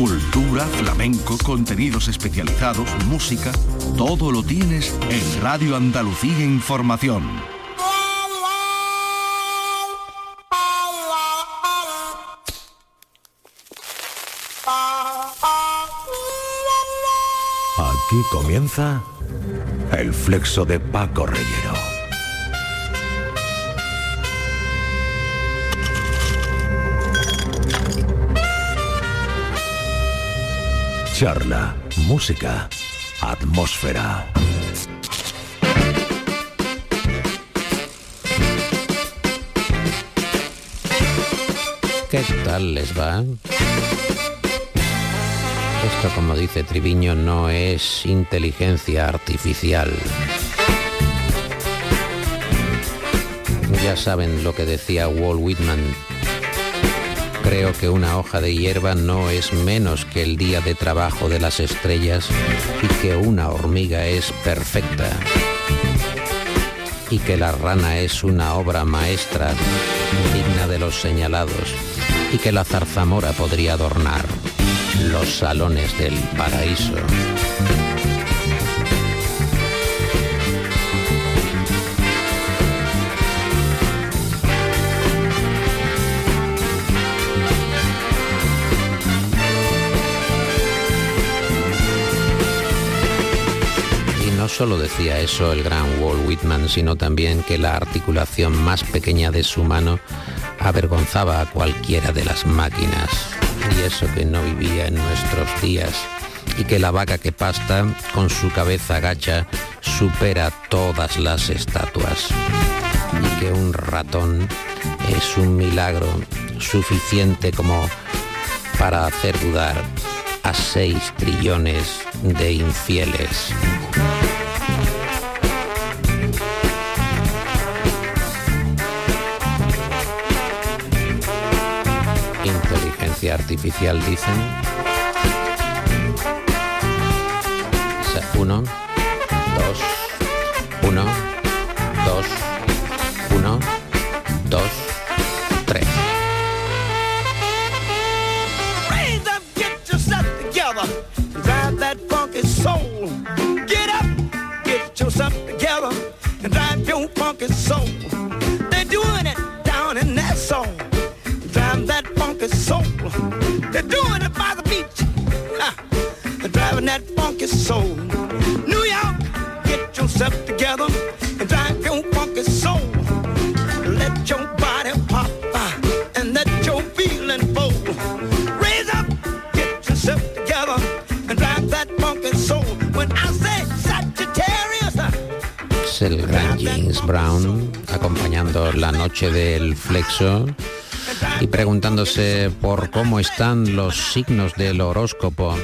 Cultura, flamenco, contenidos especializados, música, todo lo tienes en Radio Andalucía Información. Aquí comienza el flexo de Paco Reyero. Charla, música, atmósfera. ¿Qué tal les va? Esto, como dice Triviño, no es inteligencia artificial. Ya saben lo que decía Walt Whitman. Creo que una hoja de hierba no es menos que el día de trabajo de las estrellas y que una hormiga es perfecta. Y que la rana es una obra maestra digna de los señalados y que la zarzamora podría adornar los salones del paraíso. Solo decía eso el gran Walt Whitman, sino también que la articulación más pequeña de su mano avergonzaba a cualquiera de las máquinas. Y eso que no vivía en nuestros días. Y que la vaca que pasta con su cabeza gacha supera todas las estatuas. Y que un ratón es un milagro suficiente como para hacer dudar a seis trillones de infieles. Artificial dicen. Uno, dos, uno, dos, uno, soul. New York, get yourself together. And drive your funky soul. Let your body pop. ah, And let your feeling flow. Raise up, get yourself together, and drive that funky soul. When I say Sagittarius, uh, Es el gran James Brown acompañando la noche del flexo y preguntándose por cómo están los signos del horóscopo,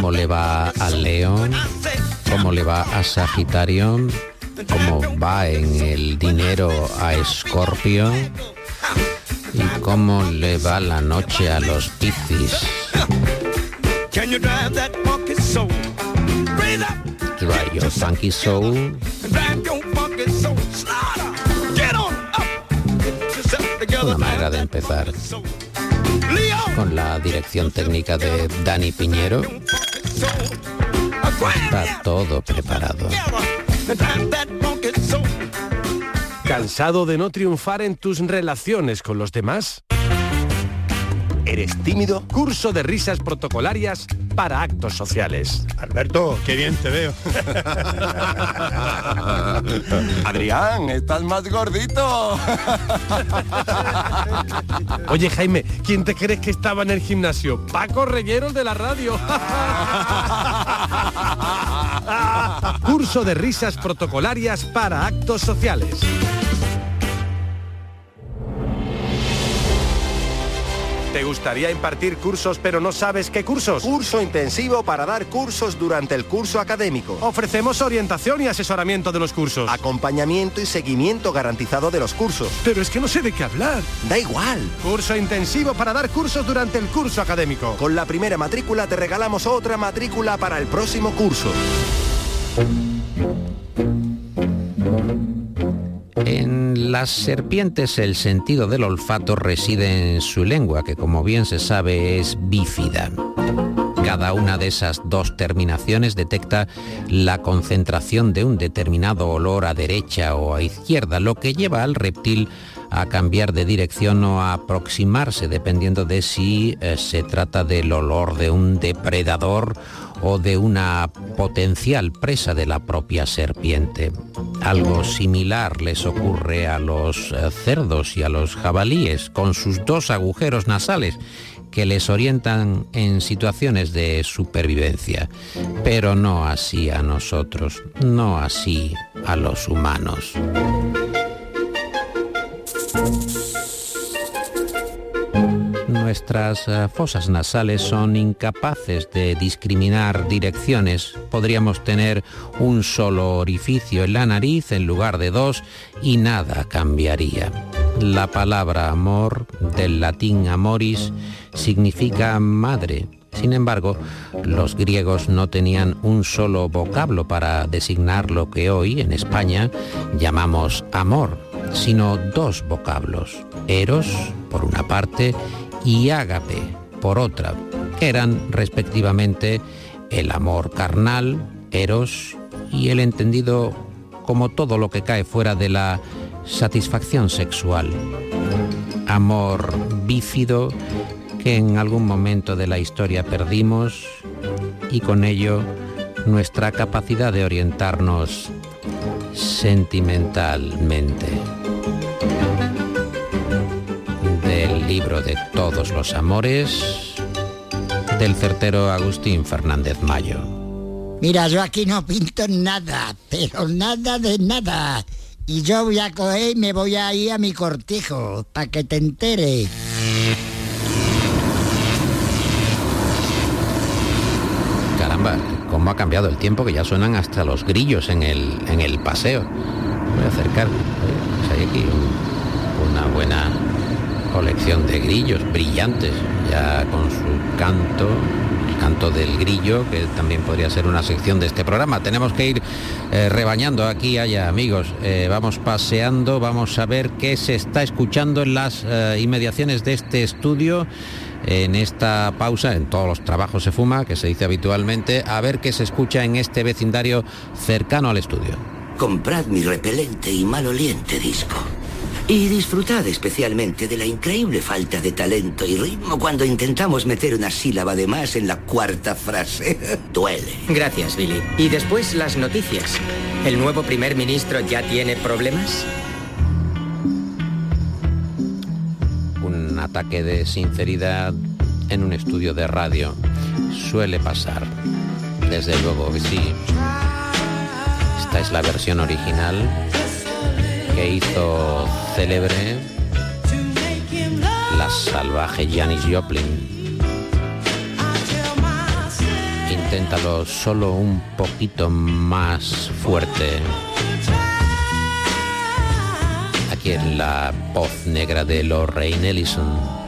cómo le va a León, cómo le va a Sagitario, cómo va en el dinero a Escorpio y cómo le va la noche a los Piscis. drive your funky soul. Una manera de empezar con la dirección técnica de Dani Piñero. Está todo preparado. ¿Cansado de no triunfar en tus relaciones con los demás? ¿Eres tímido? Curso de risas protocolarias para actos sociales. Alberto, qué bien te veo. Adrián, estás más gordito. Oye Jaime, ¿quién te crees que estaba en el gimnasio? Paco Reyeros de la radio. Curso de risas protocolarias para actos sociales. ¿Te gustaría impartir cursos pero no sabes qué cursos? Curso intensivo para dar cursos durante el curso académico. Ofrecemos orientación y asesoramiento de los cursos. Acompañamiento y seguimiento garantizado de los cursos. Pero es que no sé de qué hablar. Da igual. Curso intensivo para dar cursos durante el curso académico. Con la primera matrícula te regalamos otra matrícula para el próximo curso. En las serpientes el sentido del olfato reside en su lengua, que como bien se sabe es bífida. Cada una de esas dos terminaciones detecta la concentración de un determinado olor a derecha o a izquierda, lo que lleva al reptil a cambiar de dirección o a aproximarse dependiendo de si eh, se trata del olor de un depredador o de una potencial presa de la propia serpiente. Algo similar les ocurre a los eh, cerdos y a los jabalíes con sus dos agujeros nasales que les orientan en situaciones de supervivencia, pero no así a nosotros, no así a los humanos. Nuestras eh, fosas nasales son incapaces de discriminar direcciones. Podríamos tener un solo orificio en la nariz en lugar de dos y nada cambiaría. La palabra amor, del latín amoris, significa madre. Sin embargo, los griegos no tenían un solo vocablo para designar lo que hoy en España llamamos amor, sino dos vocablos, eros por una parte y ágape por otra, que eran respectivamente el amor carnal, eros, y el entendido como todo lo que cae fuera de la satisfacción sexual. Amor bífido que en algún momento de la historia perdimos y con ello nuestra capacidad de orientarnos sentimentalmente. Del libro de todos los amores del certero Agustín Fernández Mayo. Mira, yo aquí no pinto nada, pero nada de nada. Y yo voy a coger y me voy a ir a mi cortijo, para que te entere. Caramba, cómo ha cambiado el tiempo que ya suenan hasta los grillos en el, en el paseo. Voy a acercar. Pues hay aquí un- una buena colección de grillos brillantes, ya con su canto, el canto del grillo, que también podría ser una sección de este programa. Tenemos que ir eh, rebañando aquí allá, amigos. Eh, vamos paseando, vamos a ver qué se está escuchando en las eh, inmediaciones de este estudio. En esta pausa, en todos los trabajos se fuma, que se dice habitualmente, a ver qué se escucha en este vecindario cercano al estudio. Comprad mi repelente y maloliente disco. Y disfrutad especialmente de la increíble falta de talento y ritmo cuando intentamos meter una sílaba de más en la cuarta frase. Duele. Gracias, Billy. Y después las noticias. ¿El nuevo primer ministro ya tiene problemas? Un ataque de sinceridad en un estudio de radio suele pasar. Desde luego que sí. Esta es la versión original que hizo célebre la salvaje Janis Joplin. Inténtalo solo un poquito más fuerte. Aquí en la voz negra de Lorraine Ellison.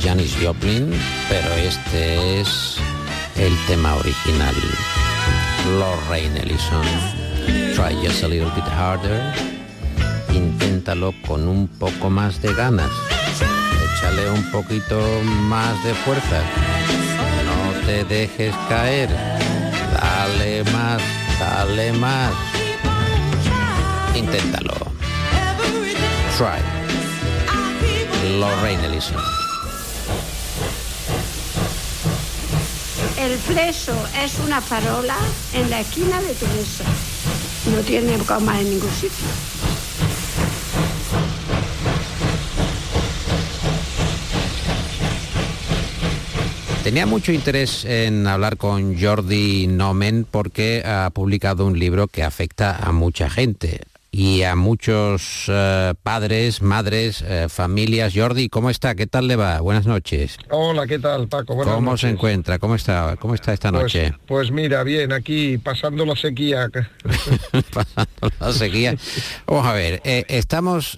Janis Joplin, pero este es el tema original. Lorraine Ellison, Try Just a Little Bit Harder. Inténtalo con un poco más de ganas. Échale un poquito más de fuerza. No te dejes caer. Dale más, dale más. Inténtalo. Try. Lorraine Ellison. El fleso es una farola en la esquina de tu mesa. No tiene coma en ningún sitio. Tenía mucho interés en hablar con Jordi Nomen porque ha publicado un libro que afecta a mucha gente y a muchos eh, padres, madres, eh, familias. Jordi, ¿cómo está? ¿Qué tal le va? Buenas noches. Hola, ¿qué tal, Paco? Buenas ¿Cómo noches. se encuentra? ¿Cómo está? ¿Cómo está esta Pues- noche? Pues, mira, bien, aquí pasando la sequía. Pasando la sequía. Vamos a ver, eh, estamos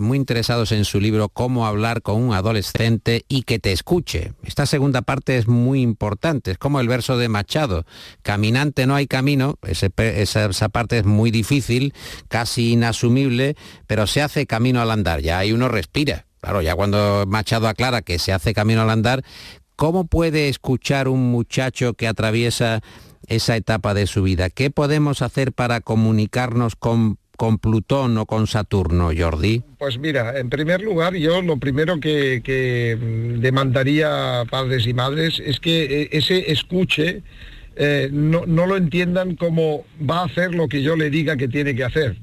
muy interesados en su libro Cómo hablar con un adolescente y que te escuche. Esta segunda parte es muy importante, es como el verso de Machado. Caminante no hay camino, ese esa, esa parte es muy difícil, casi inasumible, pero se hace camino al andar, ya ahí uno respira. Claro, ya cuando Machado aclara que se hace camino al andar, ¿cómo puede escuchar un muchacho que atraviesa esa etapa de su vida? ¿Qué podemos hacer para comunicarnos con, con Plutón o con Saturno, Jordi? Pues mira, en primer lugar, yo lo primero que, demandaría a padres y madres es que eh, ese escuche eh, no, no lo entiendan como va a hacer lo que yo le diga que tiene que hacer.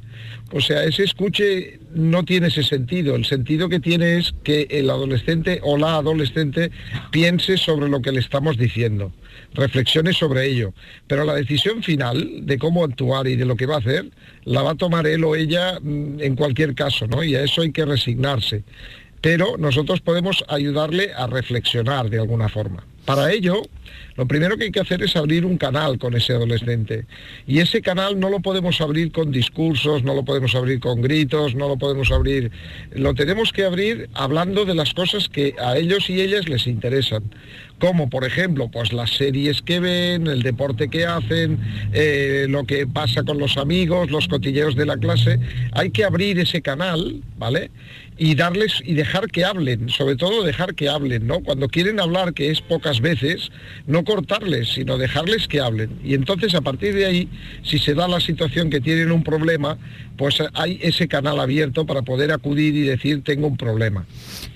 O sea, ese escuche no tiene ese sentido. El sentido que tiene es que el adolescente o la adolescente piense sobre lo que le estamos diciendo, reflexione sobre ello. Pero la decisión final de cómo actuar y de lo que va a hacer, la va a tomar él o ella mm, en cualquier caso, ¿no? Y a eso hay que resignarse. Pero nosotros podemos ayudarle a reflexionar de alguna forma. Para ello, lo primero que hay que hacer es abrir un canal con ese adolescente. Y ese canal no lo podemos abrir con discursos, no lo podemos abrir con gritos, no lo podemos abrir... Lo tenemos que abrir hablando de las cosas que a ellos y ellas les interesan. Como por ejemplo, pues las series que ven, el deporte que hacen, eh, lo que pasa con los amigos, los cotilleos de la clase. Hay que abrir ese canal, ¿vale? Y darles y dejar que hablen, sobre todo dejar que hablen, ¿no? Cuando quieren hablar, que es pocas veces, no cortarles, sino dejarles que hablen. Y entonces a partir de ahí, si se da la situación que tienen un problema, pues hay ese canal abierto para poder acudir y decir tengo un problema.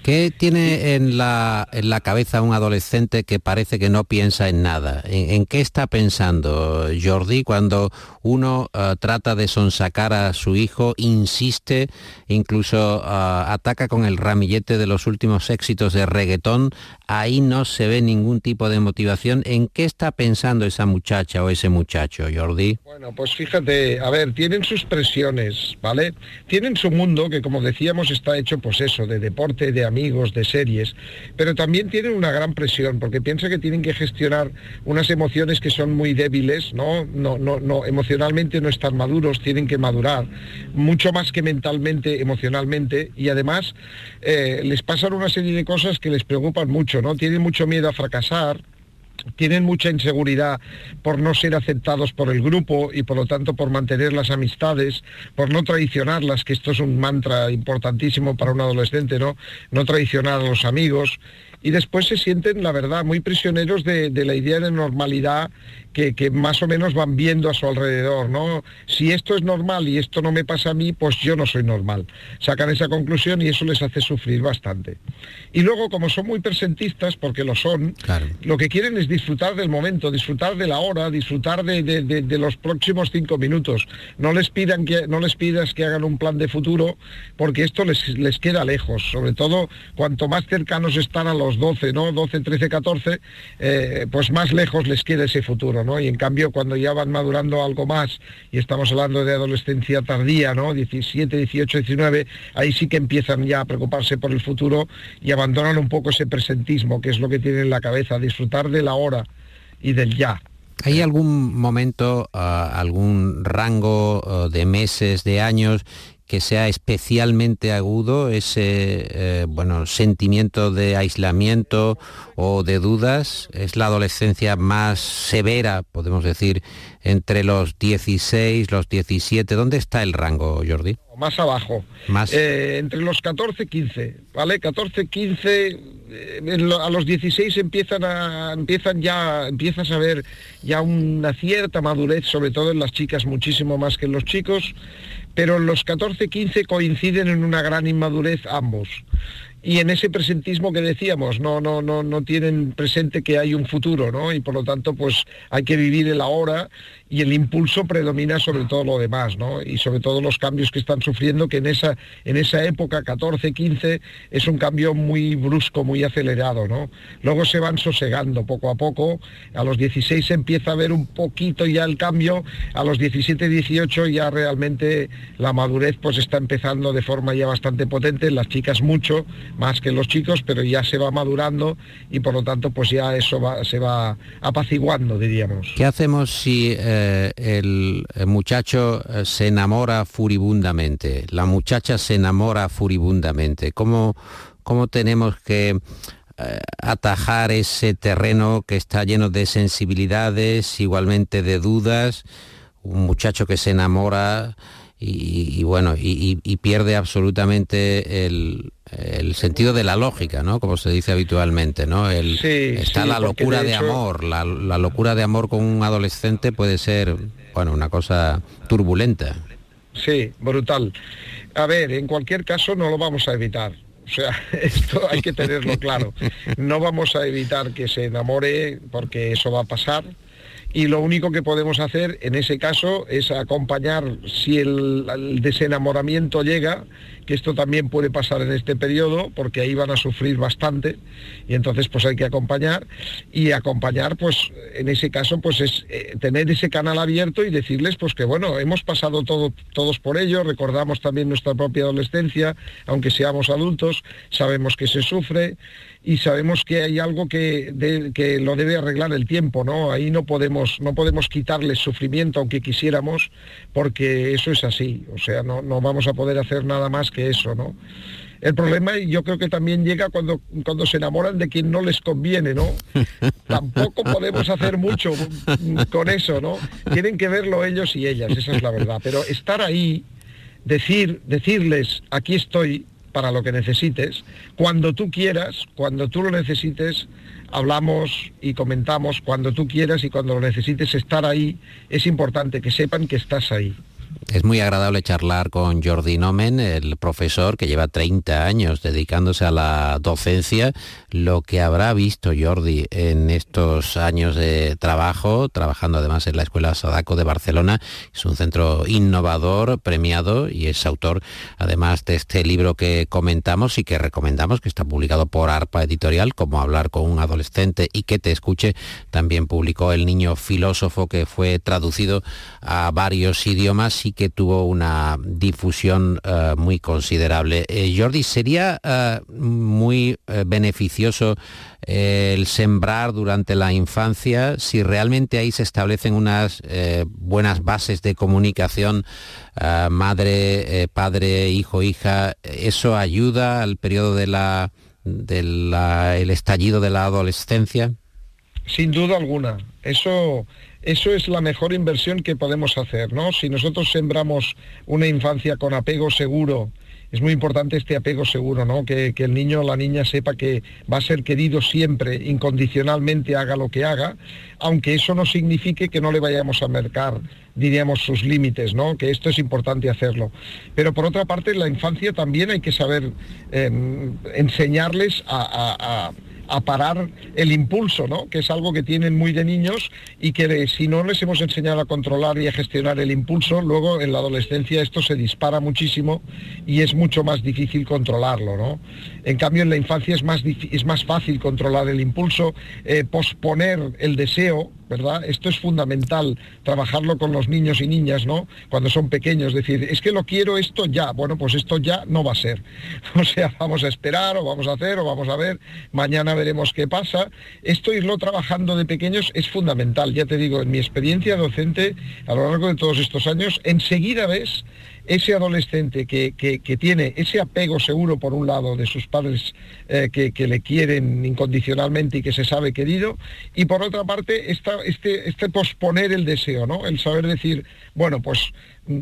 ¿Qué tiene en la, en la cabeza un adolescente que parece que no piensa en nada? ¿En, en qué está pensando Jordi cuando uno uh, trata de sonsacar a su hijo, insiste, incluso uh, ataca con el ramillete de los últimos éxitos de reggaetón? Ahí no se ve ningún tipo de motivación. ¿En qué está pensando esa muchacha o ese muchacho, Jordi? Bueno, pues fíjate, a ver, tienen sus presiones, ¿vale? Tienen su mundo que, como decíamos, está hecho, pues eso, de deporte, de amigos, de series, pero también tienen una gran presión porque piensa que tienen que gestionar unas emociones que son muy débiles, ¿no? No, no, no, emocionalmente no están maduros, tienen que madurar, mucho más que mentalmente, emocionalmente, y además eh, les pasan una serie de cosas que les preocupan mucho, ¿no? Tienen mucho miedo a fracasar, tienen mucha inseguridad por no ser aceptados por el grupo y por lo tanto por mantener las amistades, por no traicionarlas, que esto es un mantra importantísimo para un adolescente, ¿no? No traicionar a los amigos. Y después se sienten, la verdad, muy prisioneros de, de la idea de normalidad que, que, más o menos van viendo a su alrededor, ¿no? Si esto es normal y esto no me pasa a mí, pues yo no soy normal. Sacan esa conclusión y eso les hace sufrir bastante. Y luego, como son muy presentistas, porque lo son, claro. lo que quieren es disfrutar del momento, disfrutar de la hora, disfrutar de, de, de, de, los próximos cinco minutos. No les pidan que, no les pidas que hagan un plan de futuro, porque esto les, les queda lejos. Sobre todo, cuanto más cercanos están a los 12, ¿no? 12, 13, 14, eh, pues más lejos les queda ese futuro. ¿no? Y en cambio, cuando ya van madurando algo más, y estamos hablando de adolescencia tardía, ¿no? 17, 18, 19, ahí sí que empiezan ya a preocuparse por el futuro y abandonan un poco ese presentismo, que es lo que tienen en la cabeza, disfrutar de la hora y del ya. ¿Hay algún momento, uh, algún rango uh, de meses, de años que sea especialmente agudo ese eh, bueno, sentimiento de aislamiento o de dudas? ¿Es la adolescencia más severa, podemos decir, entre los 16, los 17? ¿Dónde está el rango, Jordi? Más abajo. Más. Eh, entre los 14 y 15, ¿vale? 14, 15, eh, a los 16 empiezan a, empiezan ya, empiezas a ver ya una cierta madurez, sobre todo en las chicas, muchísimo más que en los chicos pero los 14-15 coinciden en una gran inmadurez ambos. Y en ese presentismo que decíamos, no, no, no, no tienen presente que hay un futuro, ¿no? Y por lo tanto, pues hay que vivir el ahora y el impulso predomina sobre todo lo demás, ¿no? Y sobre todo los cambios que están sufriendo, que en esa, en esa época, 14, 15, es un cambio muy brusco, muy acelerado, ¿no? Luego se van sosegando poco a poco, a los 16 se empieza a ver un poquito ya el cambio, a los 17, 18 ya realmente la madurez pues está empezando de forma ya bastante potente, las chicas mucho, más que los chicos, pero ya se va madurando y por lo tanto pues ya eso se va apaciguando, diríamos. ¿Qué hacemos si... Eh, eh, el, muchacho eh, se enamora furibundamente, la muchacha se enamora furibundamente. ¿Cómo, cómo tenemos que eh, atajar ese terreno que está lleno de sensibilidades, igualmente de dudas? Un muchacho que se enamora y, bueno, y, pierde absolutamente el, sentido de la lógica, ¿no? Como se dice habitualmente, ¿no? El, está la locura de, amor, la, locura de amor con un adolescente puede ser, bueno, una cosa turbulenta. Sí, brutal. A ver, en cualquier caso no lo vamos a evitar. O sea, esto hay que tenerlo claro. No vamos a evitar que se enamore porque eso va a pasar y lo único que podemos hacer en ese caso es acompañar si el, desenamoramiento llega, que esto también puede pasar en este periodo, porque ahí van a sufrir bastante, y entonces pues hay que acompañar, y acompañar pues en ese caso pues es eh, tener ese canal abierto y decirles pues que bueno, hemos pasado todo, todos por ello, recordamos también nuestra propia adolescencia, aunque seamos adultos, sabemos que se sufre, y sabemos que hay algo que, que, lo debe arreglar el tiempo, ¿no? Ahí no podemos, no podemos quitarles sufrimiento aunque quisiéramos, porque eso es así, o sea, no, no vamos a poder hacer nada más que eso, ¿no? El problema yo creo que también llega cuando, cuando se enamoran de quien no les conviene, ¿no? Tampoco podemos hacer mucho con eso, ¿no? Tienen que verlo ellos y ellas, esa es la verdad. Pero estar ahí, decir, decirles, aquí estoy, para lo que necesites. Cuando tú quieras, cuando tú lo necesites, hablamos y comentamos cuando tú quieras y cuando lo necesites estar ahí. Es importante que sepan que estás ahí. Es muy agradable charlar con Jordi Nomen, el profesor que lleva 30 años dedicándose a la docencia. Lo que habrá visto Jordi en estos años de trabajo, trabajando además en la Escuela Sadaco de Barcelona, es un centro innovador, premiado y es autor además de este libro que comentamos y que recomendamos, que está publicado por ARPA Editorial, como hablar con un adolescente y que te escuche. También publicó El Niño Filósofo, que fue traducido a varios idiomas y que tuvo una difusión eh, muy considerable. Eh, Jordi, ¿sería eh, muy beneficioso el sembrar durante la infancia si realmente ahí se establecen unas buenas bases de comunicación madre, padre, hijo, hija? ¿Eso ayuda al periodo de la del estallido de la adolescencia? Sin duda alguna. Eso eso es la mejor inversión que podemos hacer, ¿no? Si nosotros sembramos una infancia con apego seguro, es muy importante este apego seguro, ¿no? Que, el niño o la niña sepa que va a ser querido siempre, incondicionalmente, haga lo que haga, aunque eso no signifique que no le vayamos a mercar, diríamos, sus límites, ¿no? Que esto es importante hacerlo. Pero por otra parte, en la infancia también hay que saber em, enseñarles a parar el impulso, ¿no? que es algo que tienen muy de niños y que si no les hemos enseñado a controlar y a gestionar el impulso, luego en la adolescencia esto se dispara muchísimo y es mucho más difícil controlarlo. ¿no? En cambio en la infancia es más, es más fácil controlar el impulso, eh, posponer el deseo, ¿verdad? Esto es fundamental, trabajarlo con los niños y niñas, ¿no? Cuando son pequeños, decir, es que lo quiero esto ya, bueno, pues esto ya no va a ser. O sea, vamos a esperar o vamos a hacer o vamos a ver, mañana veremos qué pasa. Esto irlo trabajando de pequeños es fundamental, ya te digo, en mi experiencia docente a lo largo de todos estos años, enseguida ves ese adolescente que, tiene ese apego seguro por un lado de sus padres eh, que, le quieren incondicionalmente y que se sabe querido, y por otra parte esta, este, este posponer el deseo, ¿no? El saber decir, bueno, pues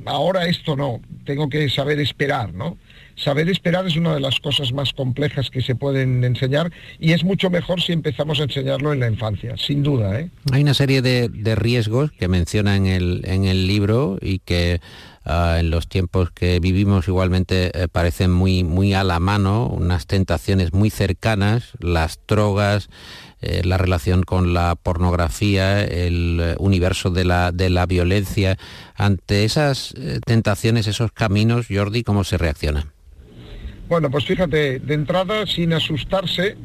ahora esto no, tengo que saber esperar, ¿no? Saber esperar es una de las cosas más complejas que se pueden enseñar y es mucho mejor si empezamos a enseñarlo en la infancia, sin duda. ¿eh? Hay una serie de, riesgos que menciona en el, en el libro y que ah, en los tiempos que vivimos igualmente eh, parecen muy, muy a la mano, unas tentaciones muy cercanas, las drogas, eh, la relación con la pornografía, el eh, universo de la, de la violencia. Ante esas tentaciones, esos caminos, Jordi, ¿cómo se reacciona? Bueno, pues fíjate, de entrada, sin asustarse,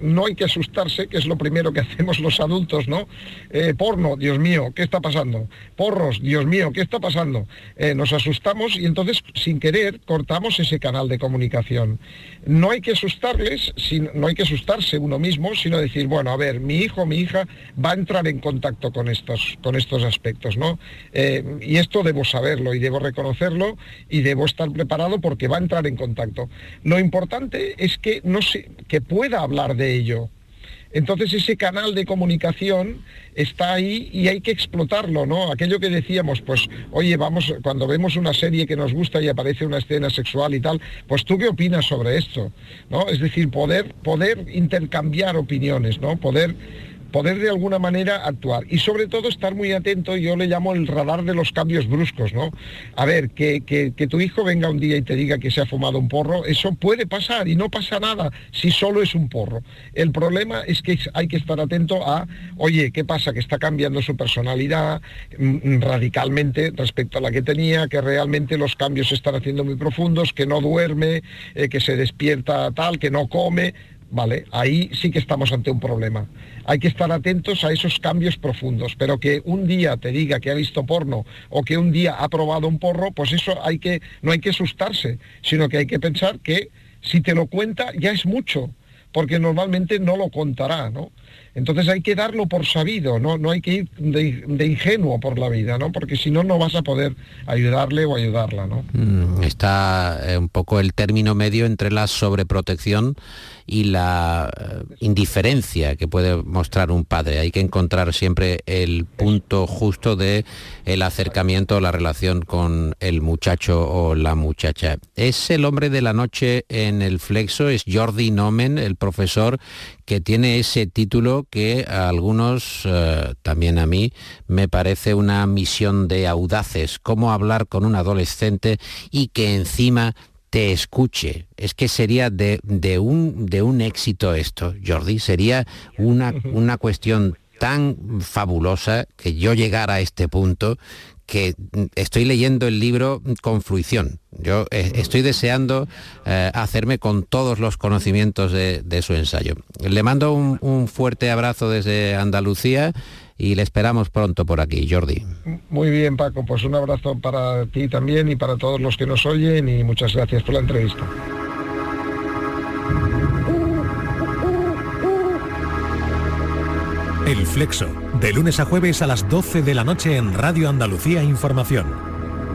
no hay que asustarse, que es lo primero que hacemos los adultos, ¿no? Eh, porno, Dios mío, ¿qué está pasando? Porros, Dios mío, ¿qué está pasando? Eh, nos asustamos y entonces, sin querer, cortamos ese canal de comunicación. No hay que asustarles, no hay que asustarse uno mismo, sino decir, bueno, a ver, mi hijo, mi hija va a entrar en contacto con estos, con estos aspectos, ¿no? Eh, y esto debo saberlo y debo reconocerlo y debo estar preparado porque va a entrar en contacto. Lo importante es que, no que pueda hablar de ello. Entonces ese canal de comunicación está ahí y hay que explotarlo, ¿no? Aquello que decíamos, pues, oye, vamos, cuando vemos una serie que nos gusta y aparece una escena sexual y tal, pues tú qué opinas sobre esto, ¿no? Es decir, poder, poder intercambiar opiniones, ¿no? Poder poder de alguna manera actuar y sobre todo estar muy atento, yo le llamo el radar de los cambios bruscos, ¿no? A ver, que, que, tu hijo venga un día y te diga que se ha fumado un porro, eso puede pasar y no pasa nada si solo es un porro. El problema es que hay que estar atento a, oye, ¿qué pasa? Que está cambiando su personalidad mm, mm, radicalmente respecto a la que tenía, que realmente los cambios se están haciendo muy profundos, que no duerme, eh, que se despierta tal, que no come, ¿vale? Ahí sí que estamos ante un problema. Hay que estar atentos a esos cambios profundos, pero que un día te diga que ha visto porno o que un día ha probado un porro, pues eso hay que, no hay que asustarse, sino que hay que pensar que si te lo cuenta ya es mucho, porque normalmente no lo contará, ¿no? Entonces hay que darlo por sabido, no, no hay que ir de, ingenuo por la vida, ¿no? Porque si no, no vas a poder ayudarle o ayudarla, ¿no? Mm, está eh, un poco el término medio entre la sobreprotección y la eh, indiferencia que puede mostrar un padre. Hay que encontrar siempre el punto justo de el acercamiento, la relación con el muchacho o la muchacha. Es el hombre de la noche en el flexo, es Jordi Nomen, el profesor que tiene ese título que a algunos, eh, también a mí, me parece una misión de audaces, cómo hablar con un adolescente y que encima te escuche. Es que sería de, un, de un éxito esto, Jordi, sería una, una cuestión tan fabulosa que yo llegara a este punto que estoy leyendo el libro con fruición. Yo eh, estoy deseando eh, hacerme con todos los conocimientos de, su ensayo. Le mando un, un, fuerte abrazo desde Andalucía y le esperamos pronto por aquí, Jordi. Muy bien, Paco, pues un abrazo para ti también y para todos los que nos oyen y muchas gracias por la entrevista. El Flexo, de lunes a jueves a las 12 de la noche en Radio Andalucía Información.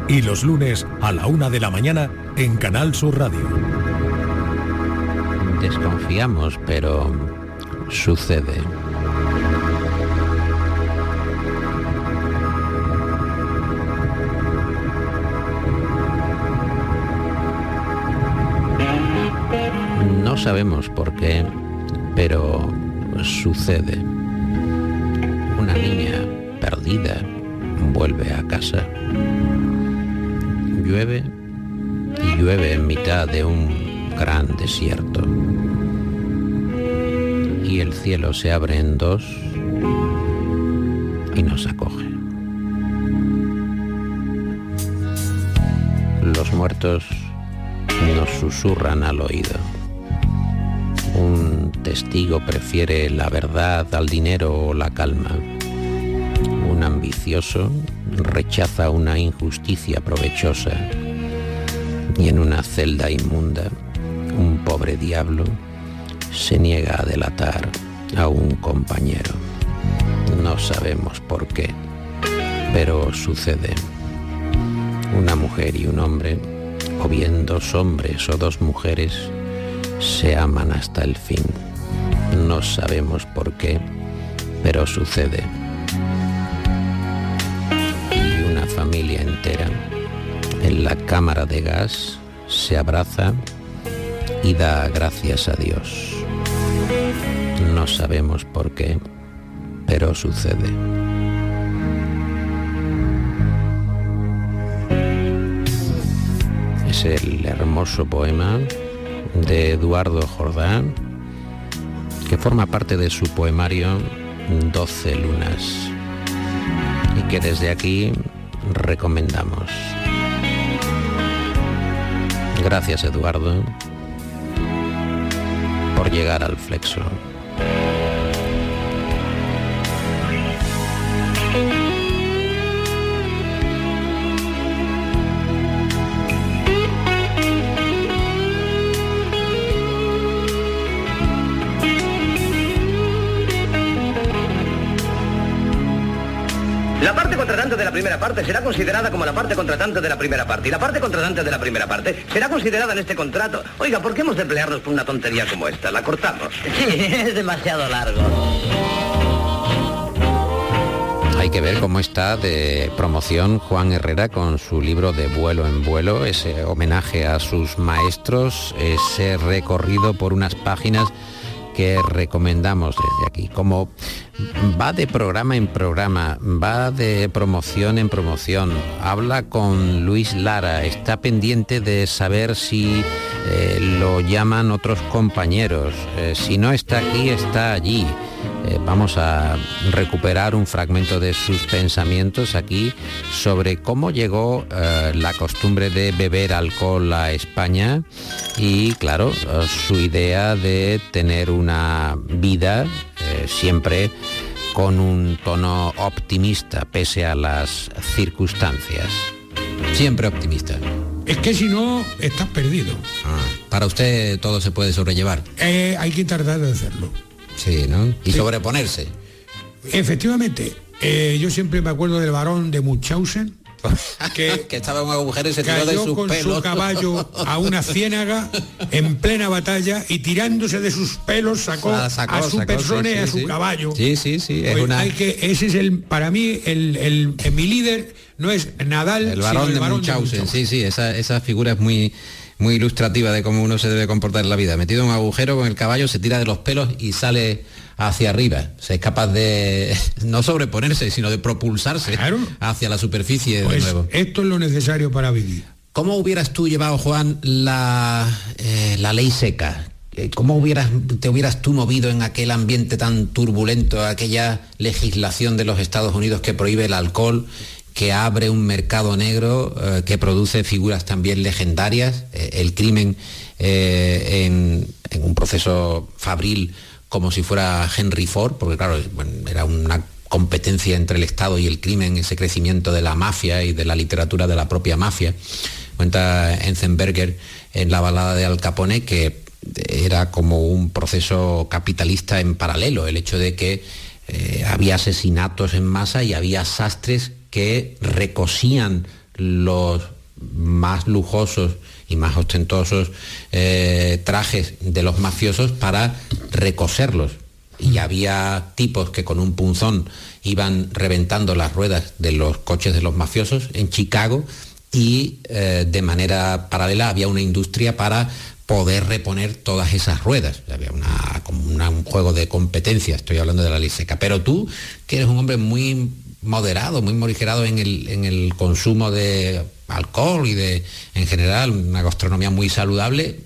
Y los lunes a la una de la mañana en Canal Sur Radio. Desconfiamos, pero sucede. No sabemos por qué, pero sucede una niña perdida vuelve a casa. Llueve y llueve en mitad de un gran desierto. Y el cielo se abre en dos y nos acoge. Los muertos nos susurran al oído. Un testigo prefiere la verdad al dinero o la calma. Un ambicioso rechaza una injusticia provechosa. Y en una celda inmunda, un pobre diablo se niega a delatar a un compañero. No sabemos por qué, pero sucede. una mujer y un hombre, o bien dos hombres o dos mujeres, se aman hasta el fin. No sabemos por qué, pero sucede. Y una familia entera en la cámara de gas se abraza y da gracias a Dios. No sabemos por qué, pero sucede. Es el hermoso poema de Eduardo Jordán, que forma parte de su poemario 12 lunas y que desde aquí recomendamos. Gracias Eduardo por llegar al flexo. Contratante de la primera parte será considerada como la parte contratante de la primera parte y la parte contratante de la primera parte será considerada en este contrato. Oiga, ¿por qué hemos de pelearnos por una tontería como esta? La cortamos. Sí, es demasiado largo. Hay que ver cómo está de promoción Juan Herrera con su libro de vuelo en vuelo, ese homenaje a sus maestros, ese recorrido por unas páginas que recomendamos desde aquí. Como va de programa en programa, va de promoción en promoción, habla con Luis Lara, está pendiente de saber si eh, lo llaman otros compañeros, eh, si no está aquí, está allí. Eh, vamos a recuperar un fragmento de sus pensamientos aquí sobre cómo llegó eh, la costumbre de beber alcohol a España y claro, eh, su idea de tener una vida siempre con un tono optimista pese a las circunstancias. Siempre optimista. Es que si no, estás perdido. Ah, para usted todo se puede sobrellevar. hay que tardar de hacerlo. Sí, ¿no? Y sobreponerse. Efectivamente. Eh, yo siempre me acuerdo del varón de Munchausen, que, que estaba en un agujero y se tiró de sus con pelos. su caballo a una ciénaga en plena batalla y tirándose de sus pelos sacó, Ah, sacó, a su sacó, persona sí, y a su sí. caballo. Sí, sí, sí. Es Pues una... hay que, ese es el, para mí, el, el- el- mi líder no es Nadal, El sino varón de Munchausen, sí, sí, esa, esa figura es muy, muy ilustrativa de cómo uno se debe comportar en la vida. Metido en un agujero con el caballo, se tira de los pelos y sale hacia arriba. Se es capaz de no sobreponerse, sino de propulsarse hacia la superficie de Pues nuevo. esto es lo necesario para vivir. ¿Cómo hubieras tú llevado, Juan, la, eh, la ley seca? Eh, ¿Cómo hubieras, te hubieras tú movido en aquel ambiente tan turbulento, aquella legislación de los Estados Unidos que prohíbe el alcohol, que abre un mercado negro, eh, que produce figuras también legendarias, eh, el crimen eh, en, un proceso fabril como si fuera Henry Ford, porque claro, era una competencia entre el Estado y el crimen, ese crecimiento de la mafia y de la literatura de la propia mafia. Cuenta Enzenberger en la balada de Al Capone que era como un proceso capitalista en paralelo, el hecho de que había asesinatos en masa y había sastres que recosían los más lujosos y más ostentosos eh, trajes de los mafiosos para recoserlos. Y había tipos que con un punzón iban reventando las ruedas de los coches de los mafiosos en Chicago y eh, de manera paralela había una industria para poder reponer todas esas ruedas. Había una, como una- un juego de competencia, estoy hablando de la ley seca. Pero tú, que eres un hombre muy moderado, muy morigerado en el, en el consumo de alcohol y de, en general, una gastronomía muy saludable,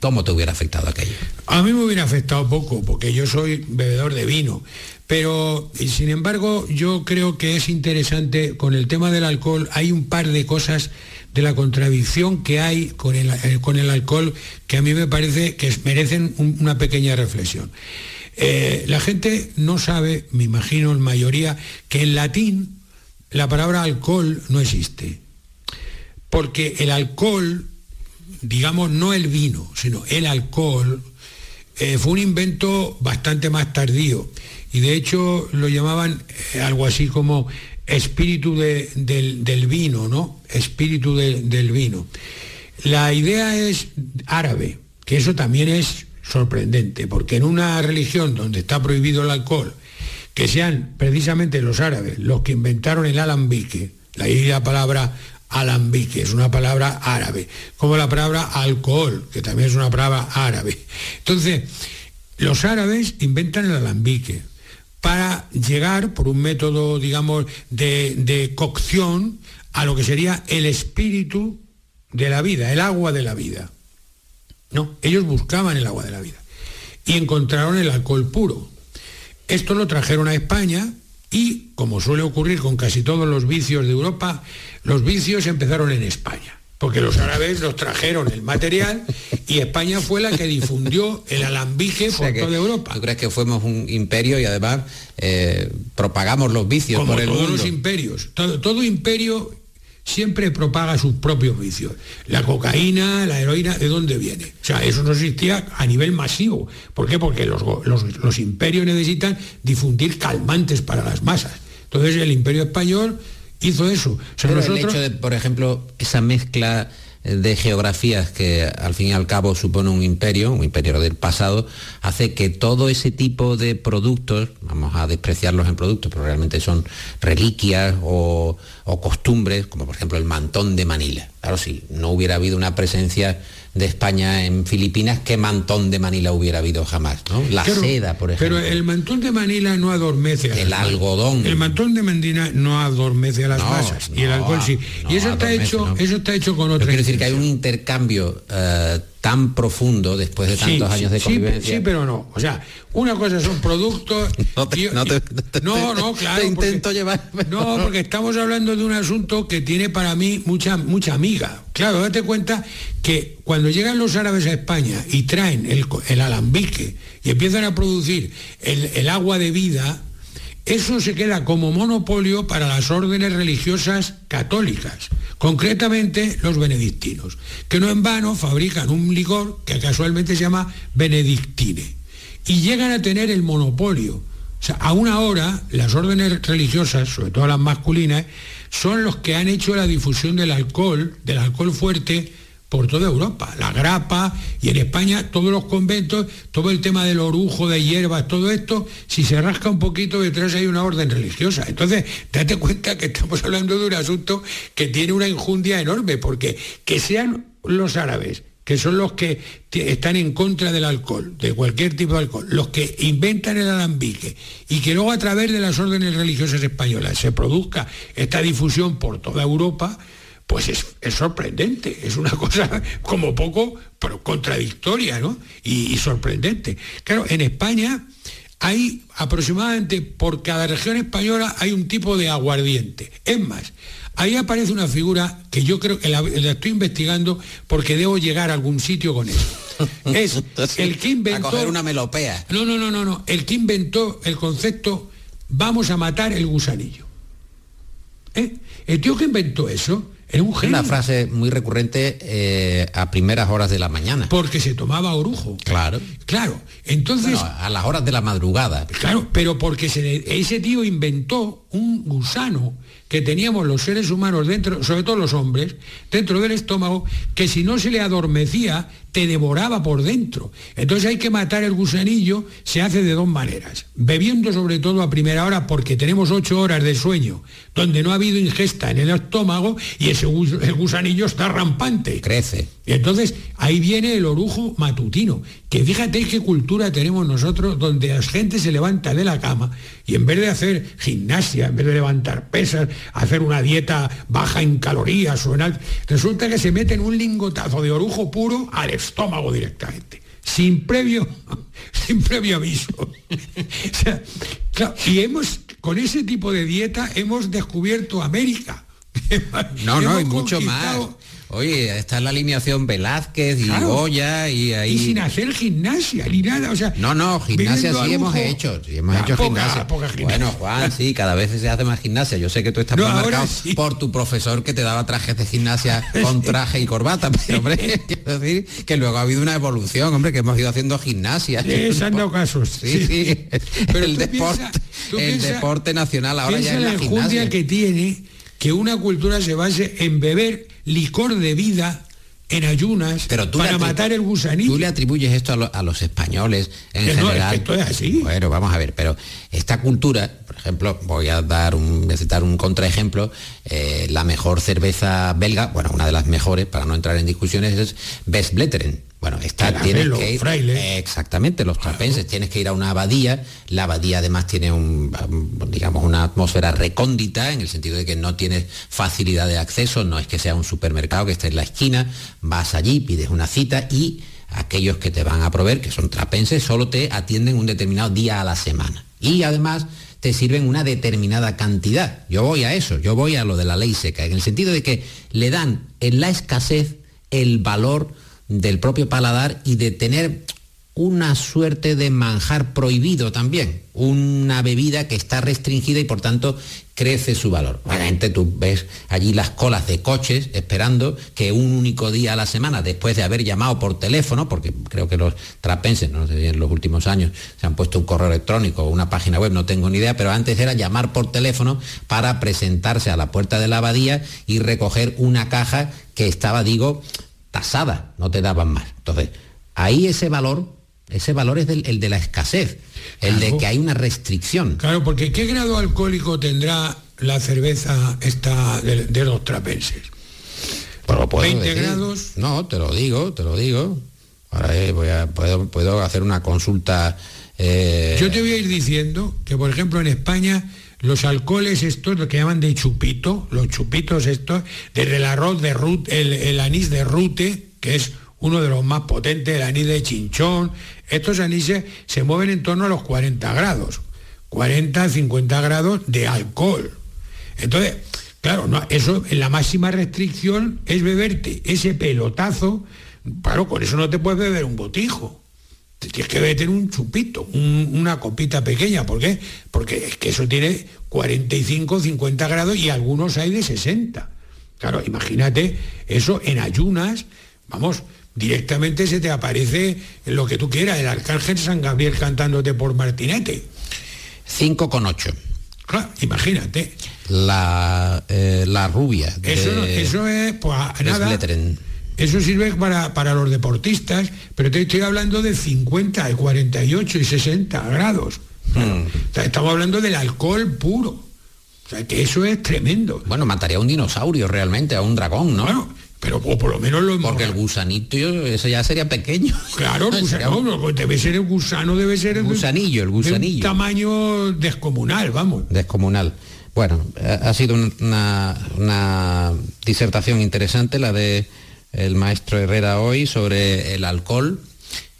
¿cómo te hubiera afectado aquello? A mí me hubiera afectado poco, porque yo soy bebedor de vino, pero sin embargo yo creo que es interesante con el tema del alcohol, hay un par de cosas de la contradicción que hay con el, eh, con el alcohol que a mí me parece que merecen un- una pequeña reflexión. Eh, la gente no sabe, me imagino en mayoría, que en latín la palabra alcohol no existe, porque el alcohol digamos, no el vino, sino el alcohol, eh, fue un invento bastante más tardío. Y de hecho lo llamaban eh, algo así como espíritu de- del, vino, ¿no? Espíritu de- del vino. La idea es árabe, que eso también es sorprendente, porque en una religión donde está prohibido el alcohol, que sean precisamente los árabes los que inventaron el alambique, la palabra alambique es una palabra árabe, como la palabra alcohol, que también es una palabra árabe. Entonces, los árabes inventan el alambique para llegar por un método, digamos, de, de cocción a lo que sería el espíritu de la vida, el agua de la vida. No, ellos buscaban el agua de la vida y encontraron el alcohol puro. Esto lo trajeron a España y, como suele ocurrir con casi todos los vicios de Europa, los vicios empezaron en España, porque los árabes los trajeron el material y España fue la que difundió el alambique O sea por que, toda Europa. ¿Tú crees que fuimos un imperio y además eh, propagamos los vicios Como por el todos mundo? los imperios. Todo, todo imperio siempre propaga sus propios vicios. La cocaína, la heroína, ¿de dónde viene? O sea, eso no existía a nivel masivo. ¿Por qué? Porque los, los- los imperios necesitan difundir calmantes para las masas. Entonces el imperio español hizo eso. O sea, Pero nosotros- el hecho de, por ejemplo, esa mezcla de geografías que al fin y al cabo supone un imperio, un imperio del pasado, hace que todo ese tipo de productos, vamos a despreciarlos en productos, pero realmente son reliquias o, o costumbres, como por ejemplo el mantón de Manila. Claro, si no hubiera habido una presencia de España en Filipinas, ¿qué mantón de Manila hubiera habido jamás? ¿no? La seda, por ejemplo. Pero el mantón de Manila no adormece a las El masas. algodón. El mantón de Manila no adormece a las No, masas. y el alcohol sí. y eso está hecho, eso está hecho con otra quiero decir que hay un intercambio eh, tan profundo después de tantos Sí, años de convivencia. Sí, pero no. O sea, una cosa son productos. No te- y- no te- no, no, claro. te porque- intento llevar. No, porque estamos hablando de un asunto que tiene para mí mucha, mucha amiga. Claro, date cuenta que cuando llegan los árabes a España y traen el, el alambique y empiezan a producir el, el agua de vida, eso se queda como monopolio para las órdenes religiosas católicas, concretamente los benedictinos, que no en vano fabrican un licor que casualmente se llama benedictine y llegan a tener el monopolio. O sea, las órdenes religiosas, sobre todo las masculinas, son los que han hecho la difusión del alcohol, del alcohol fuerte, por toda Europa, la grapa y en España todos los conventos, todo el tema del orujo, de hierbas, todo esto, si se rasca un poquito detrás hay una orden religiosa. Entonces, date cuenta que estamos hablando de un asunto que tiene una injundia enorme, porque que sean los árabes, que son los que están en contra del alcohol, de cualquier tipo de alcohol, los que inventan el alambique y que luego a través de las órdenes religiosas españolas se produzca esta difusión por toda Europa, pues es, es sorprendente, es una cosa como poco, pero contradictoria, ¿no? Y, y sorprendente. Claro, en España hay aproximadamente por cada región española hay un tipo de aguardiente. Es más, ahí aparece una figura que yo creo que la, la estoy investigando porque debo llegar a algún sitio con eso. Es el que inventó. A coger una melopea. No, no, no, no, no. El que inventó el concepto vamos a matar el gusanillo. ¿Eh? El tío que inventó eso era un genio. una frase muy recurrente eh, a primeras horas de la mañana. Porque se tomaba orujo. Claro. Claro. Entonces. Bueno, a las horas de la madrugada. Claro, pero porque se ese tío inventó un gusano que teníamos los seres humanos dentro, sobre todo los hombres, dentro del estómago, que si no se le adormecía, te devoraba por dentro. Entonces hay que matar el gusanillo, se hace de dos maneras. Bebiendo sobre todo a primera hora porque tenemos ocho horas de sueño, donde no ha habido ingesta en el estómago y ese el gusanillo está rampante. Crece. Y entonces ahí viene el orujo matutino, que fíjate qué cultura tenemos nosotros donde la gente se levanta de la cama y en vez de hacer gimnasia, en vez de levantar pesas, hacer una dieta baja en calorías o en alto, resulta que se meten un lingotazo de orujo puro al estómago directamente. Sin previo, sin previo aviso. O sea, claro, y hemos, con ese tipo de dieta, hemos descubierto América. No, no, hay mucho más. Oye, está la alineación Velázquez y Claro. Goya y ahí. Y sin hacer gimnasia ni nada, o sea. No, no, gimnasia sí hemos hecho, sí hemos Ah, hecho poca, gimnasia. poca gimnasia. Bueno, Juan, sí, cada vez se hace más gimnasia. Yo sé que tú estás No, marcado sí. por tu profesor que te daba trajes de gimnasia con traje y corbata, pero hombre, quiero decir que luego ha habido una evolución, hombre, que hemos ido haendo gimnasia. Sí, se han dado casos. Sí, sí, Pero el deporte, piensa- el piensa- deporte nacional ahora ya es la la gimnasia. que tiene que una cultura se base en beber licor de vida en ayunas Pero tú para matar el gusanillo. Tú le atribuyes esto a, lo- a los españoles en Que no, es general. que esto es así. Bueno, vamos a ver, pero esta cultura, por ejemplo, voy a dar un, voy a citar un contraejemplo, eh, la mejor cerveza belga, bueno, una de las mejores, para no entrar en discusiones, es Westbletteren. Bueno, la tienes los que ir, frailes. exactamente, los trapenses, tienes que ir a una abadía, la abadía además tiene un, um, digamos, una atmósfera recóndita, en el sentido de que no tienes facilidad de acceso, no es que sea un supermercado que esté en la esquina, vas allí, pides una cita y aquellos que te van a proveer, que son trapenses, solo te atienden un determinado día a la semana. Y además te sirven una determinada cantidad. Yo voy a eso, yo voy a lo de la ley seca, en el sentido de que le dan en la escasez el valor del propio paladar y de tener una suerte de manjar prohibido también, una bebida que está restringida y por tanto crece su valor. Obviamente tú ves allí las colas de coches esperando que un único día a la semana, después de haber llamado por teléfono, porque creo que los trapenses, no sé si en los últimos años se han puesto un correo electrónico o una página web, no tengo ni idea, pero antes era llamar por teléfono para presentarse a la puerta de la abadía y recoger una caja que estaba, digo, tasada, no te daban más. Entonces, ahí ese valor, ese valor es del- el de la escasez, el de que hay una restricción. Claro, porque ¿qué grado alcohólico tendrá la cerveza esta de, de los trapenses? Pero lo puedo 20 decir. grados. No, te lo digo, te lo digo. Ahora eh, voy a, puedo, puedo hacer una consulta. eh, Yo te voy a ir diciendo que, por ejemplo, en España los alcoholes estos, lo que llaman de chupito, los chupitos estos, desde el arroz de rute, el, anís de rute, que es uno de los más potentes, el anís de chinchón, estos anises se mueven en torno a los 40 grados, 40, 50 grados de alcohol. Entonces, claro, no, eso, la máxima restricción es beberte ese pelotazo, claro, con eso no te puedes beber un botijo. Te tienes que meter un chupito, un- una copita pequeña. ¿Por qué? Porque es que eso tiene 45, 50 grados y algunos hay de 60. Claro, imagínate eso en ayunas, vamos, directamente se te aparece lo que tú quieras, el arcángel San Gabriel cantándote por Martinete. 5,8. Claro, imagínate. La, eh, la rubia. de Eso, eso es, pues nada. Eso sirve para, para los deportistas, pero te estoy hablando de 50, de 48 y 60 grados. O sea, estamos hablando del alcohol puro. O sea, que eso es tremendo. Bueno, mataría a un dinosaurio realmente, a un dragón, ¿no? Bueno, pero o por lo menos lo Porque el gusanito, ese ya sería pequeño. Claro, el gusano, no, pues debe ser el gusano, debe ser el gusanillo, el de un gusanillo. tamaño descomunal, vamos. descomunal. Bueno, ha sido una, una disertación interesante la de el maestro Herrera hoy sobre el alcohol,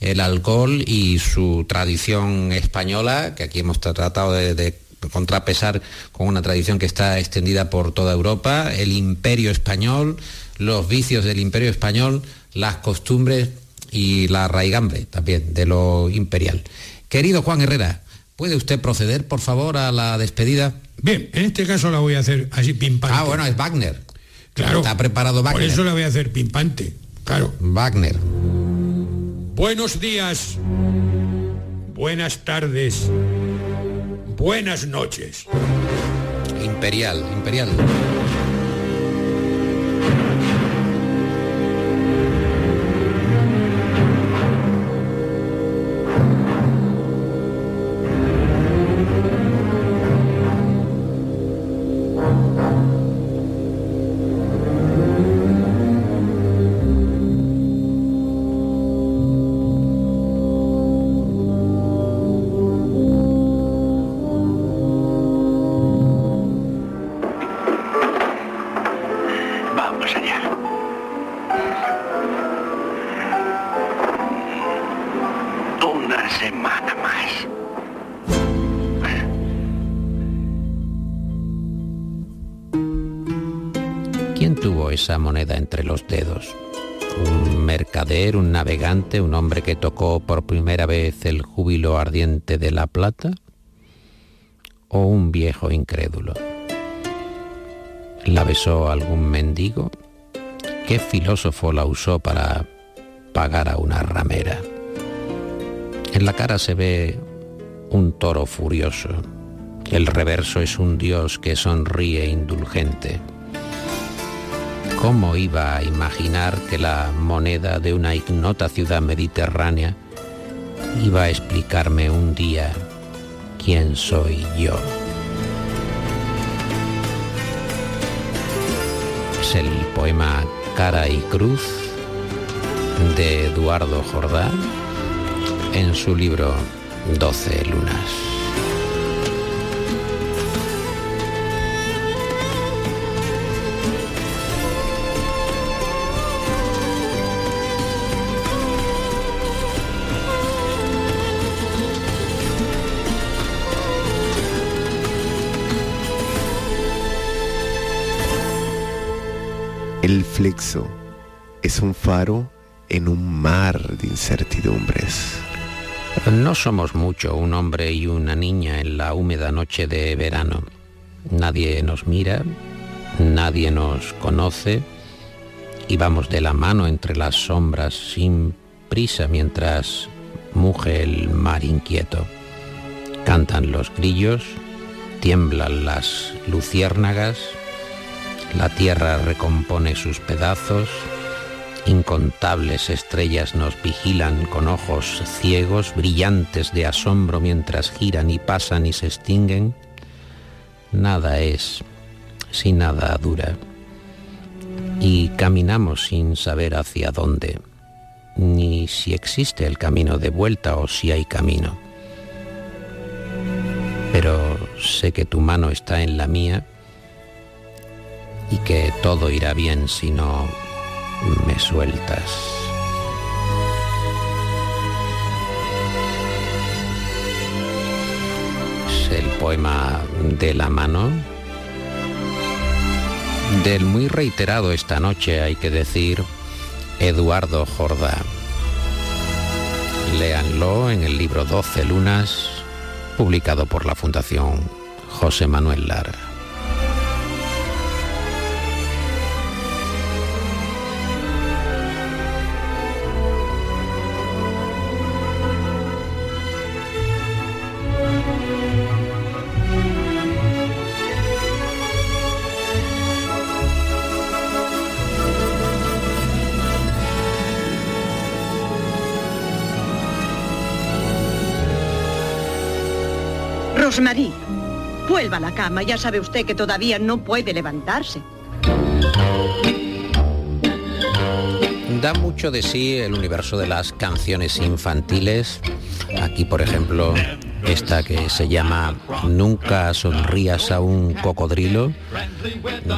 el alcohol y su tradición española, que aquí hemos tratado de, de contrapesar con una tradición que está extendida por toda Europa, el imperio español, los vicios del imperio español, las costumbres y la raigambre también de lo imperial. Querido Juan Herrera, ¿puede usted proceder, por favor, a la despedida? Bien, en este caso la voy a hacer así pimpante. Ah, bueno, es Wagner. Claro. Está preparado Por Wagner. eso la voy a hacer pimpante. Claro. Wagner. Buenos días. Buenas tardes. Buenas noches. Imperial, imperial. Esa moneda entre los dedos? ¿Un mercader, un navegante, un hombre que tocó por primera vez el júbilo ardiente de la plata? ¿O un viejo incrédulo? ¿La besó algún mendigo? ¿Qué filósofo la usó para pagar a una ramera? En la cara se ve un toro furioso. El reverso es un Dios que sonríe indulgente. ¿Cómo iba a imaginar que la moneda de una ignota ciudad mediterránea iba a explicarme un día quién soy yo? Es el poema Cara y Cruz de Eduardo Jordán en su libro Doce Lunas. El flexo es un faro en un mar de incertidumbres. No somos mucho, un hombre y una niña en la húmeda noche de verano. Nadie nos mira, nadie nos conoce y vamos de la mano entre las sombras sin prisa mientras muge el mar inquieto. Cantan los grillos, tiemblan las luciérnagas, la tierra recompone sus pedazos, incontables estrellas nos vigilan con ojos ciegos, brillantes de asombro mientras giran y pasan y se extinguen. Nada es, si nada dura. Y caminamos sin saber hacia dónde, ni si existe el camino de vuelta o si hay camino. Pero sé que tu mano está en la mía y que todo irá bien si no me sueltas. Es el poema de la mano del muy reiterado esta noche, hay que decir, Eduardo Jordá. Léanlo en el libro 12 lunas, publicado por la Fundación José Manuel Lara. Rosmarie, vuelva a la cama. Ya sabe usted que todavía no puede levantarse. Da mucho de sí el universo de las canciones infantiles. Aquí, por ejemplo, esta que se llama Nunca sonrías a un cocodrilo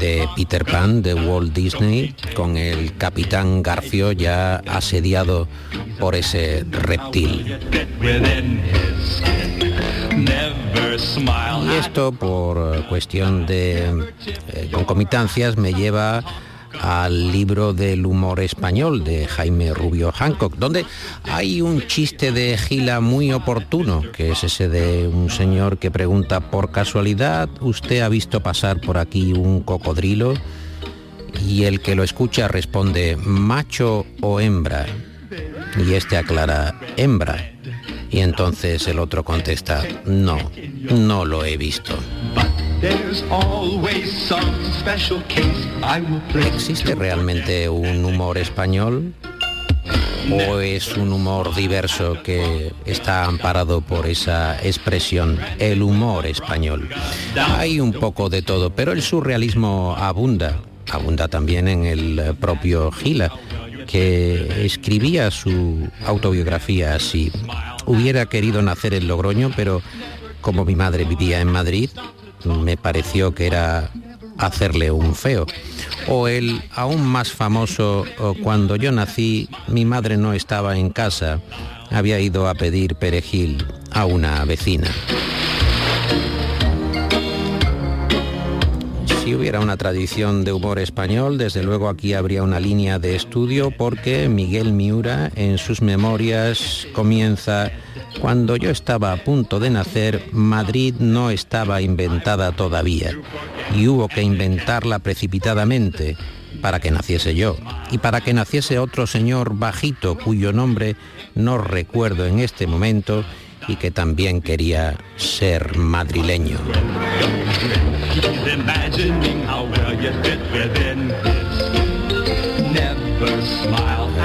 de Peter Pan de Walt Disney con el capitán Garfio ya asediado por ese reptil. Y esto por cuestión de eh, concomitancias me lleva al libro del humor español de Jaime Rubio Hancock, donde hay un chiste de Gila muy oportuno, que es ese de un señor que pregunta, por casualidad, ¿usted ha visto pasar por aquí un cocodrilo? Y el que lo escucha responde, macho o hembra. Y este aclara, hembra. Y entonces el otro contesta, no, no lo he visto. ¿Existe realmente un humor español? ¿O es un humor diverso que está amparado por esa expresión, el humor español? Hay un poco de todo, pero el surrealismo abunda, abunda también en el propio Gila, que escribía su autobiografía así. Hubiera querido nacer en Logroño, pero como mi madre vivía en Madrid, me pareció que era hacerle un feo. O el aún más famoso, cuando yo nací, mi madre no estaba en casa, había ido a pedir perejil a una vecina. Si hubiera una tradición de humor español, desde luego aquí habría una línea de estudio porque Miguel Miura en sus memorias comienza, cuando yo estaba a punto de nacer, Madrid no estaba inventada todavía y hubo que inventarla precipitadamente para que naciese yo y para que naciese otro señor bajito cuyo nombre no recuerdo en este momento y que también quería ser madrileño.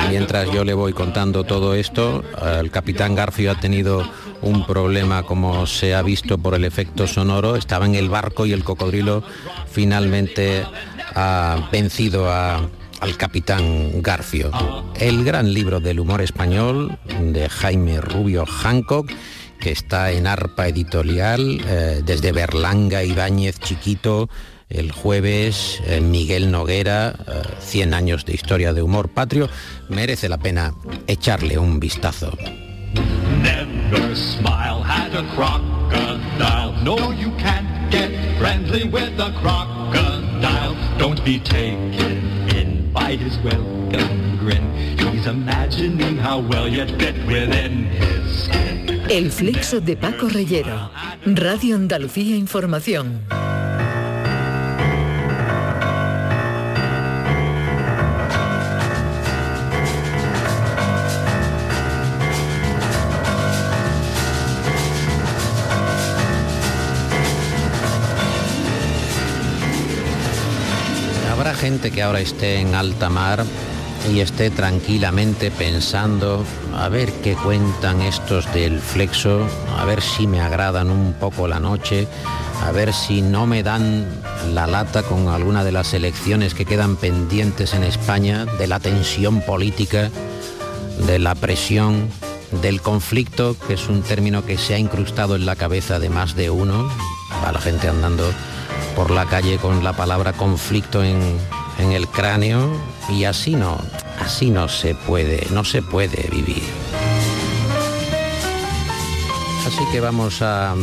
Mientras yo le voy contando todo esto, el capitán Garfio ha tenido un problema como se ha visto por el efecto sonoro. Estaba en el barco y el cocodrilo finalmente ha vencido al capitán Garfio. El gran libro del humor español de Jaime Rubio Hancock que está en arpa editorial eh, desde Berlanga, Ibáñez, Chiquito, el jueves eh, Miguel Noguera, 100 eh, años de historia de humor patrio, merece la pena echarle un vistazo. Never smile at a crocodile. No, you can't get friendly with a crocodile. Don't be taken in by his welcome grin. He's imagining how well you'd fit within his. El flexo de Paco Reyero. Radio Andalucía Información. gente que ahora esté en alta mar y esté tranquilamente pensando a ver qué cuentan estos del flexo, a ver si me agradan un poco la noche, a ver si no me dan la lata con alguna de las elecciones que quedan pendientes en España, de la tensión política, de la presión, del conflicto, que es un término que se ha incrustado en la cabeza de más de uno, a la gente andando por la calle con la palabra conflicto en, en el cráneo y así no, así no se puede, no se puede vivir. Así que vamos a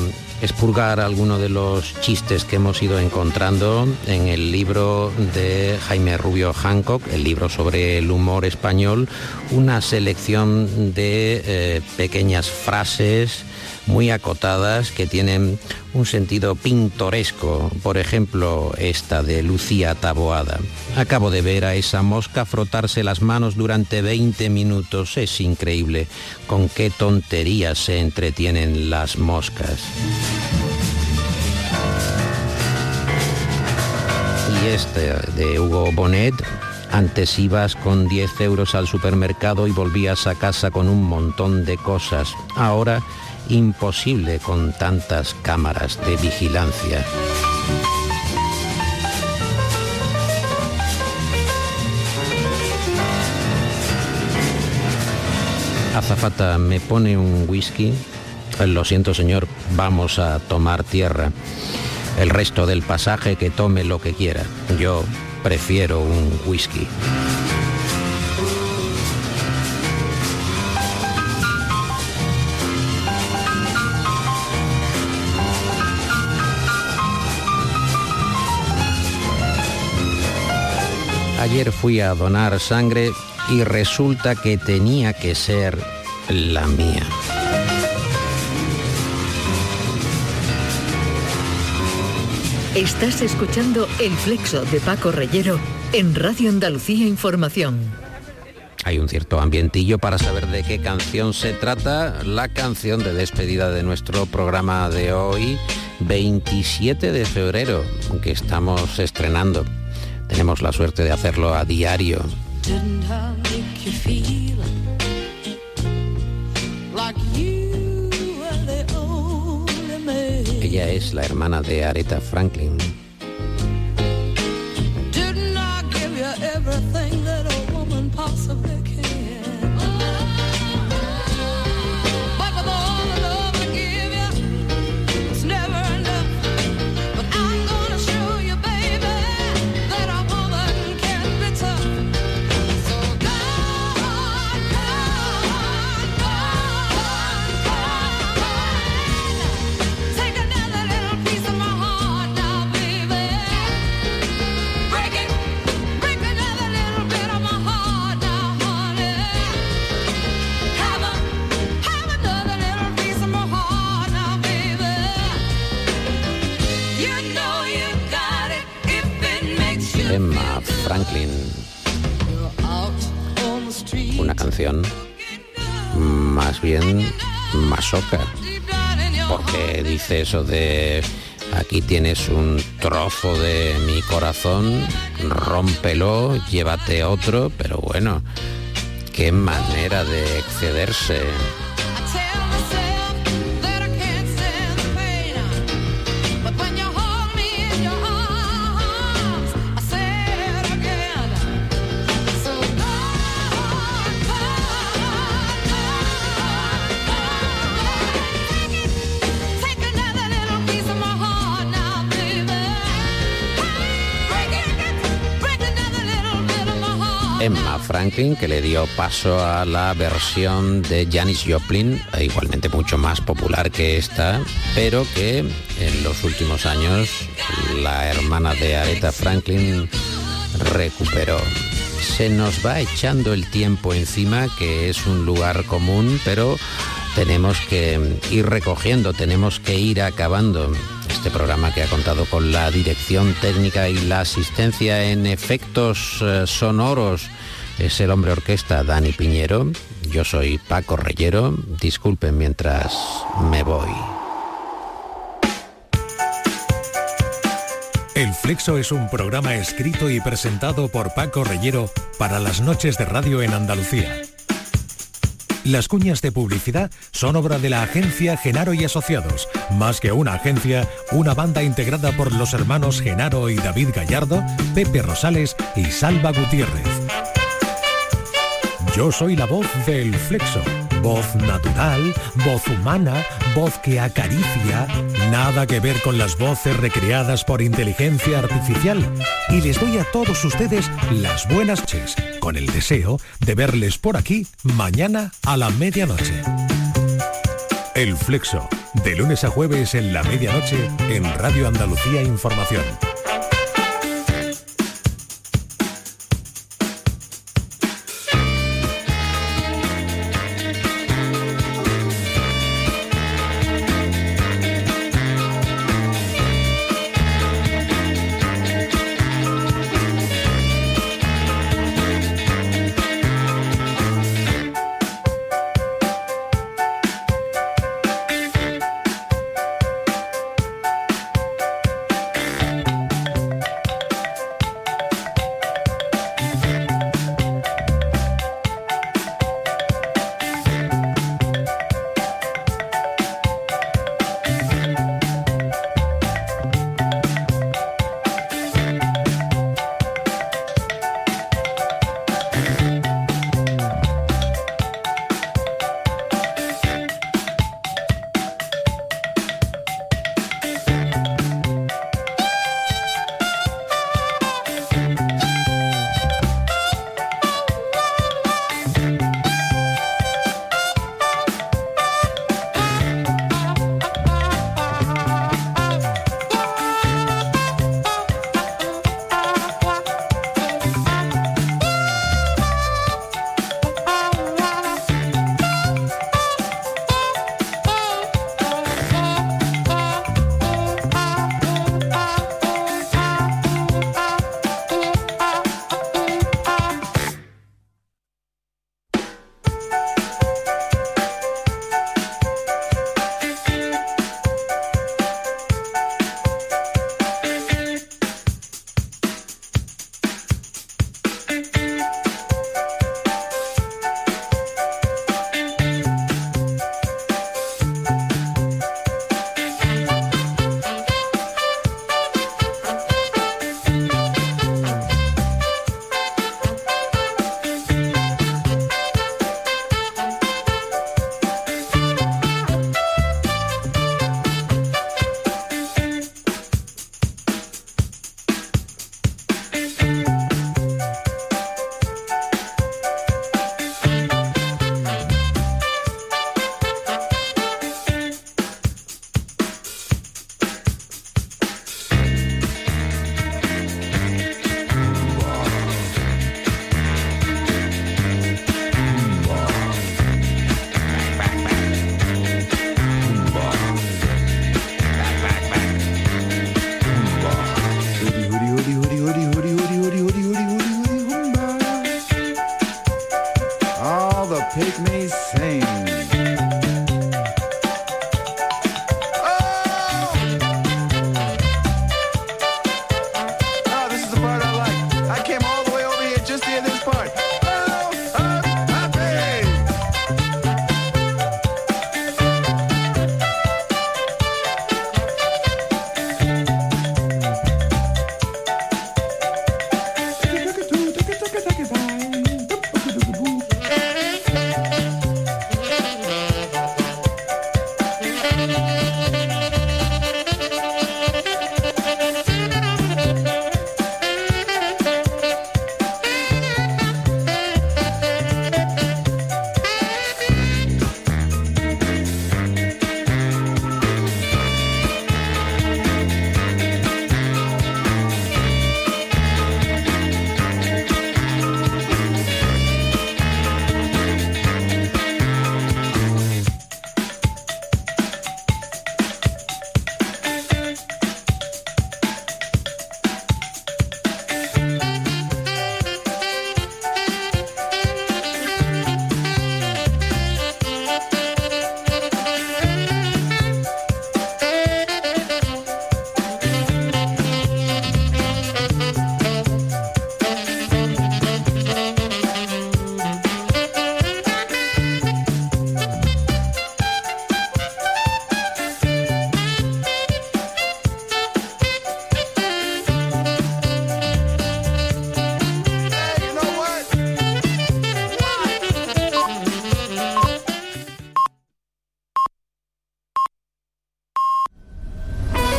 expurgar algunos de los chistes que hemos ido encontrando en el libro de Jaime Rubio Hancock, el libro sobre el humor español, una selección de eh, pequeñas frases muy acotadas que tienen un sentido pintoresco. Por ejemplo, esta de Lucía Taboada. Acabo de ver a esa mosca frotarse las manos durante 20 minutos. Es increíble con qué tonterías se entretienen las moscas. Y este de Hugo Bonet, antes ibas con 10 euros al supermercado y volvías a casa con un montón de cosas. Ahora imposible con tantas cámaras de vigilancia. Azafata, ¿me pone un whisky? Lo siento señor, vamos a tomar tierra. El resto del pasaje que tome lo que quiera. Yo prefiero un whisky. Ayer fui a donar sangre y resulta que tenía que ser la mía. Estás escuchando El Flexo de Paco Reyero en Radio Andalucía Información. Hay un cierto ambientillo para saber de qué canción se trata, la canción de despedida de nuestro programa de hoy, 27 de febrero, que estamos estrenando. Tenemos la suerte de hacerlo a diario. Ella es la hermana de Aretha Franklin. Una canción más bien masoca. porque dice eso de aquí tienes un trozo de mi corazón, rómpelo, llévate otro, pero bueno, qué manera de excederse. Franklin, que le dio paso a la versión de Janis Joplin, e igualmente mucho más popular que esta, pero que en los últimos años la hermana de Aretha Franklin recuperó. Se nos va echando el tiempo encima, que es un lugar común, pero tenemos que ir recogiendo, tenemos que ir acabando este programa que ha contado con la dirección técnica y la asistencia en efectos eh, sonoros es el hombre orquesta Dani Piñero. Yo soy Paco Reyero. Disculpen mientras me voy. El Flexo es un programa escrito y presentado por Paco Reyero para las noches de radio en Andalucía. Las cuñas de publicidad son obra de la agencia Genaro y Asociados. Más que una agencia, una banda integrada por los hermanos Genaro y David Gallardo, Pepe Rosales y Salva Gutiérrez. Yo soy la voz del flexo. Voz natural, voz humana, voz que acaricia. Nada que ver con las voces recreadas por inteligencia artificial. Y les doy a todos ustedes las buenas noches, con el deseo de verles por aquí mañana a la medianoche. El flexo, de lunes a jueves en la medianoche en Radio Andalucía Información.